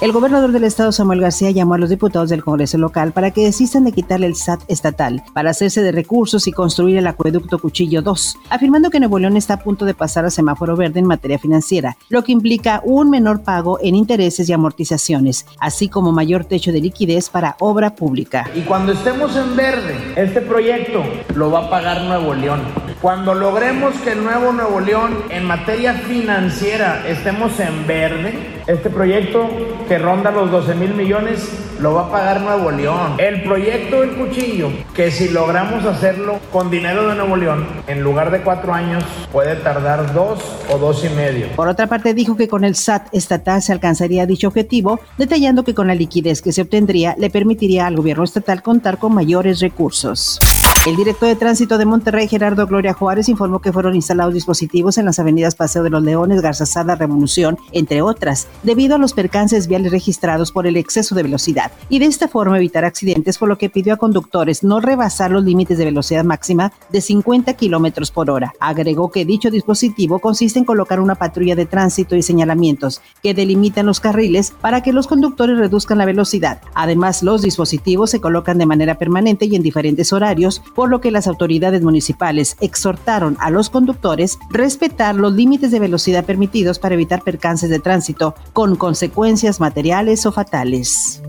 El gobernador del estado Samuel García llamó a los diputados del Congreso local para que desistan de quitarle el SAT estatal para hacerse de recursos y construir el acueducto Cuchillo 2, afirmando que Nuevo León está a punto de pasar a semáforo verde en materia financiera, lo que implica un menor pago en intereses y amortizaciones, así como mayor techo de liquidez para obra pública. Y cuando estemos en verde, este proyecto lo va a pagar Nuevo León. Cuando logremos que el nuevo Nuevo León en materia financiera estemos en verde, este proyecto que ronda los 12 mil millones lo va a pagar Nuevo León. El proyecto del cuchillo, que si logramos hacerlo con dinero de Nuevo León, en lugar de cuatro años, puede tardar dos o dos y medio. Por otra parte, dijo que con el SAT estatal se alcanzaría dicho objetivo, detallando que con la liquidez que se obtendría le permitiría al gobierno estatal contar con mayores recursos. El director de tránsito de Monterrey, Gerardo Gloria Juárez, informó que fueron instalados dispositivos en las avenidas Paseo de los Leones, Garzazada, Revolución, entre otras, debido a los percances viales registrados por el exceso de velocidad, y de esta forma evitar accidentes, por lo que pidió a conductores no rebasar los límites de velocidad máxima de 50 kilómetros por hora. Agregó que dicho dispositivo consiste en colocar una patrulla de tránsito y señalamientos que delimitan los carriles para que los conductores reduzcan la velocidad. Además, los dispositivos se colocan de manera permanente y en diferentes horarios por lo que las autoridades municipales exhortaron a los conductores respetar los límites de velocidad permitidos para evitar percances de tránsito con consecuencias materiales o fatales.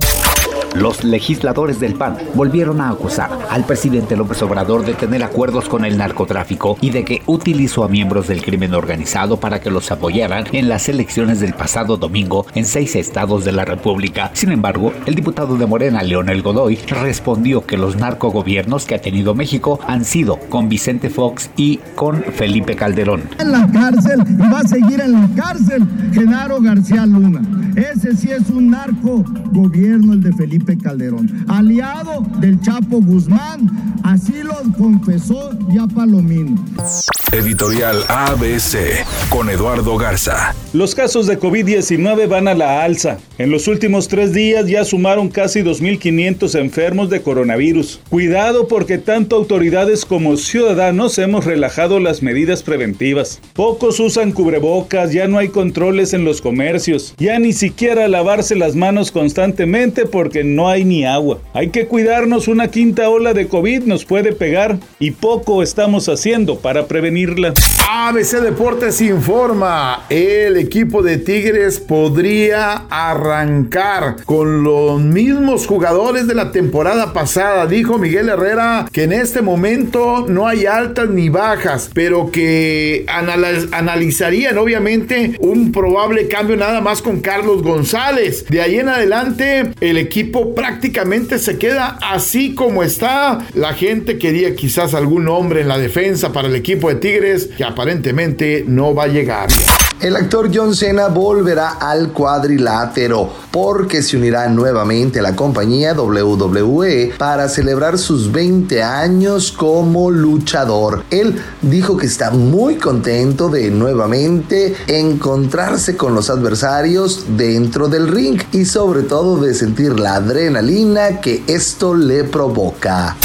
Los legisladores del PAN volvieron a acusar al presidente López Obrador de tener acuerdos con el narcotráfico y de que utilizó a miembros del crimen organizado para que los apoyaran en las elecciones del pasado domingo en seis estados de la República. Sin embargo, el diputado de Morena, Leonel Godoy, respondió que los narcogobiernos que ha tenido México han sido con Vicente Fox y con Felipe Calderón. En la cárcel y va a seguir en la cárcel Genaro García Luna. Ese sí es un narco gobierno el de Felipe Calderón, aliado del Chapo Guzmán, así lo confesó ya Palomino. Editorial ABC con Eduardo Garza. Los casos de COVID-19 van a la alza. En los últimos tres días ya sumaron casi 2.500 enfermos de coronavirus. Cuidado porque tanto autoridades como ciudadanos hemos relajado las medidas preventivas. Pocos usan cubrebocas, ya no hay controles en los comercios, ya ni siquiera lavarse las manos constantemente porque no hay ni agua. Hay que cuidarnos, una quinta ola de COVID nos puede pegar y poco estamos haciendo para prevenirla. ABC Deportes informa, el equipo de Tigres podría arrancar con los mismos jugadores de la temporada pasada. Dijo Miguel Herrera que en este momento no hay altas ni bajas, pero que analizarían obviamente un probable cambio nada más con Carlos González. De ahí en adelante el prácticamente se queda así como está. La gente quería quizás algún hombre en la defensa para el equipo de Tigres que aparentemente no va a llegar. El actor John Cena volverá al cuadrilátero porque se unirá nuevamente a la compañía WWE para celebrar sus 20 años como luchador. Él dijo que está muy contento de nuevamente encontrarse con los adversarios dentro del ring y sobre todo de sentir la adrenalina que esto le provoca.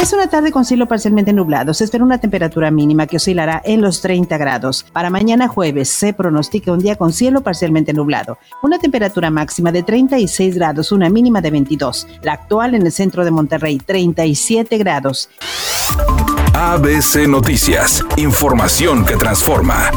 Es una tarde con cielo parcialmente nublado. Se espera una temperatura mínima que oscilará en los 30 grados. Para mañana jueves se pronostica un día con cielo parcialmente nublado. Una temperatura máxima de 36 grados, una mínima de 22. La actual en el centro de Monterrey, 37 grados. ABC Noticias. Información que transforma.